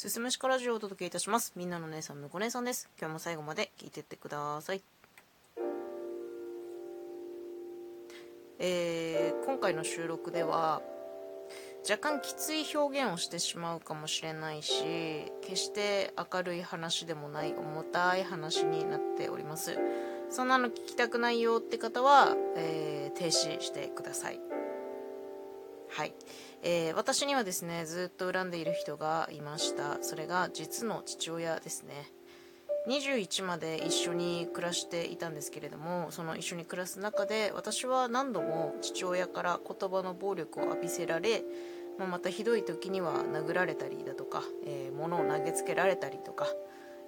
すすむしかラジオをお届けいたします。みんなの姉さん、むこ姉さんです。今日も最後まで聞いてってください。えー今回の収録では、若干きつい表現をしてしまうかもしれないし、決して明るい話でもない重たい話になっております。そんなの聞きたくないよって方は、えー停止してください。はい、えー私にはですねずっと恨んでいる人がいました。それが実の父親ですね。21まで一緒に暮らしていたんですけれどもその一緒に暮らす中で私は何度も父親から言葉の暴力を浴びせられ、まあ、またひどい時には殴られたりだとか、えー物を投げつけられたりとか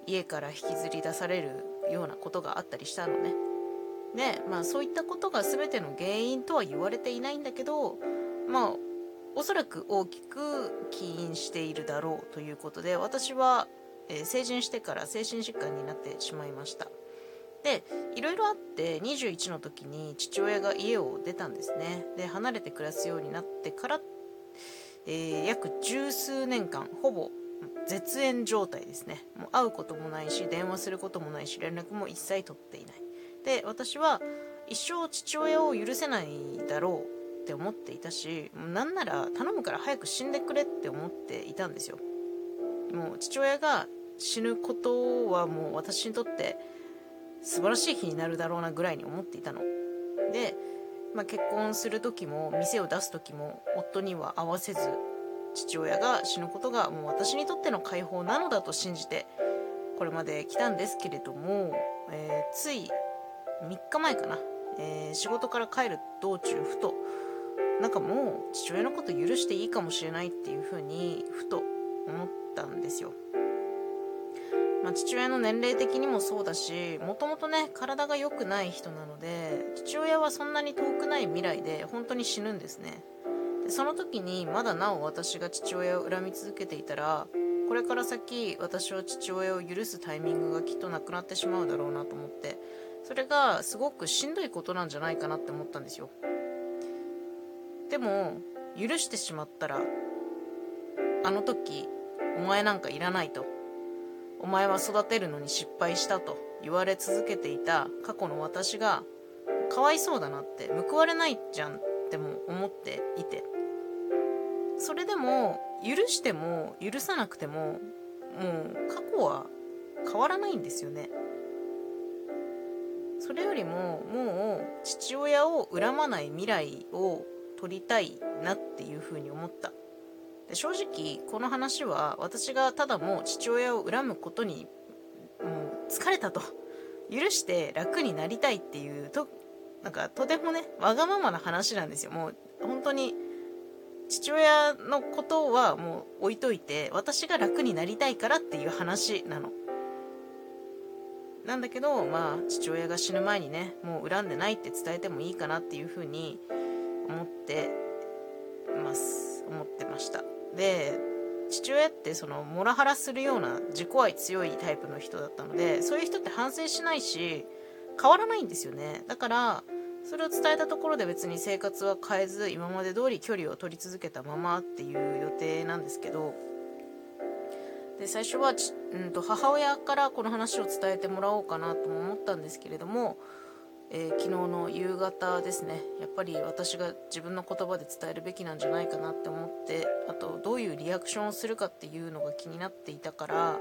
家から引きずり出されるようなことがあったりしたのね。で、まあ、そういったことが全ての原因とは言われていないんだけどまあおそらく大きく起因しているだろうということで私は、えー成人してから精神疾患になってしまいました。でいろいろあって21の時に父親が家を出たんですね。で離れて暮らすようになってから、えー約十数年間ほぼ絶縁状態ですね。もう会うこともないし電話することもないし連絡も一切取っていない。で私は一生父親を許せないだろうって思っていたしなんなら頼むから早く死んでくれって思っていたんですよ。もう父親が死ぬことはもう私にとって素晴らしい日になるだろうなぐらいに思っていたの。で、まあ、結婚する時も店を出す時も夫には会わせず父親が死ぬことがもう私にとっての解放なのだと信じてこれまで来たんですけれども、えーつい3日前かな、えー仕事から帰る道中ふとかもう父親のこと許していいかもしれないっていうふうにふと思ったんですよ、まあ、父親の年齢的にもそうだしもともとね体が良くない人なので父親はそんなに遠くない未来で本当に死ぬんですね。でその時にまだなお私が父親を恨み続けていたらこれから先私は父親を許すタイミングがきっとなくなってしまうだろうなと思ってそれがすごくしんどいことなんじゃないかなって思ったんですよ。でも許してしまったらあの時お前なんかいらないと。お前は育てるのに失敗したと言われ続けていた過去の私がかわいそうだなって報われないじゃんっても思っていて。それでも許しても許さなくてももう過去は変わらないんですよね。それよりももう父親を恨まない未来を取りたいなっていうふうに思った。で正直この話は私がただもう父親を恨むことにもう疲れたと。許して楽になりたいっていうとなんかとてもねわがままな話なんですよ。もう本当に父親のことはもう置いといて私が楽になりたいからっていう話なの。なんだけどまあ父親が死ぬ前にねもう恨んでないって伝えてもいいかなっていうふうに思ってます。思ってましたで父親ってそのモラハラするような自己愛強いタイプの人だったのでそういう人って反省しないし変わらないんですよね。だからそれを伝えたところで別に生活は変えず今まで通り距離を取り続けたままっていう予定なんですけどで最初はち、うん、と母親からこの話を伝えてもらおうかなとも思ったんですけれども、えー昨日の夕方ですね。やっぱり私が自分の言葉で伝えるべきなんじゃないかなって思ってあとどういうリアクションをするかっていうのが気になっていたから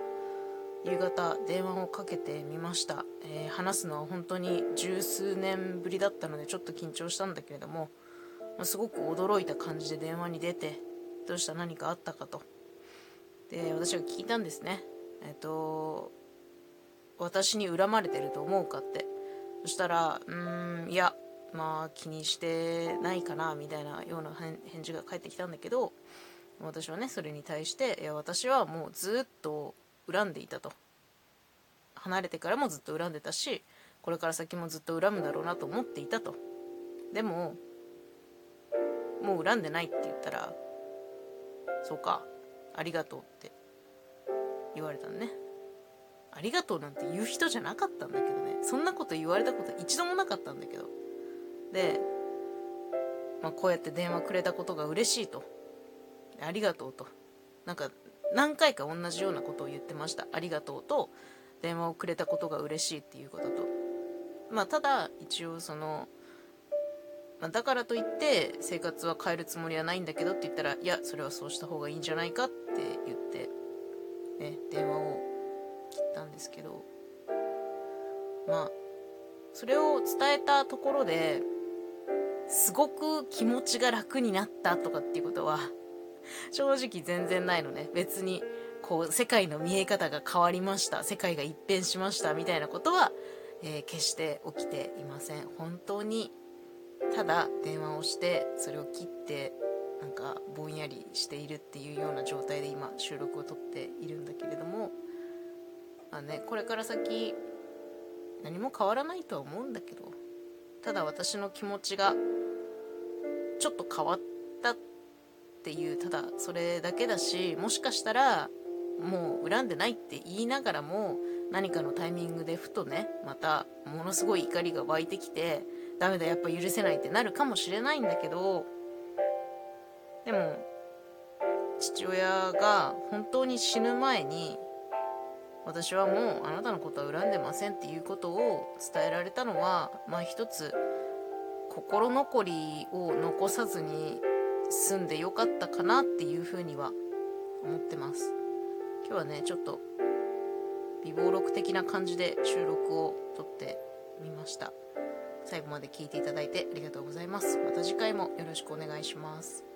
夕方電話をかけてみました、えー話すのは本当に十数年ぶりだったのでちょっと緊張したんだけれども、すごく驚いた感じで電話に出てどうした何かあったかと。で私が聞いたんですね。えっ、と私に恨まれてると思うかって。そしたらうんいやまあ気にしてないかなみたいなような返返事が返ってきたんだけど私はねそれに対していや私はもうずっと恨んでいたと。離れてからもずっと恨んでたしこれから先もずっと恨むだろうなと思っていたと。でももう恨んでないって言ったらそうかありがとうって言われたのね。ありがとうなんて言う人じゃなかったんだけどね。そんなこと言われたこと一度もなかったんだけど。で、まあ、こうやって電話くれたことが嬉しいと。ありがとうと。なんか何回か同じようなことを言ってました。ありがとうと。電話をくれたことが嬉しいっていうことと。まあただ一応その、まあ、だからといって生活は変えるつもりはないんだけどって言ったらいやそれはそうした方がいいんじゃないかって言ってね電話をたんですけどまあそれを伝えたところですごく気持ちが楽になったとかっていうことは正直全然ないのね。別にこう世界の見え方が変わりました。世界が一変しましたみたいなことは、えー、決して起きていません。本当にただ電話をしてそれを切ってなんかぼんやりしているっていうような状態で今収録をとっているんだけれどもまあねこれから先何も変わらないとは思うんだけどただ私の気持ちがちょっと変わったっていうただそれだけだしもしかしたらもう恨んでないって言いながらも何かのタイミングでふとねまたものすごい怒りが湧いてきてダメだやっぱ許せないってなるかもしれないんだけどでも父親が本当に死ぬ前に私はもうあなたのことは恨んでませんっていうことを伝えられたのはまあ一つ心残りを残さずに済んでよかったかなっていうふうには思ってます。今日はねちょっと微暴録的な感じで収録を撮ってみました。最後まで聞いていただいてありがとうございます。また次回もよろしくお願いします。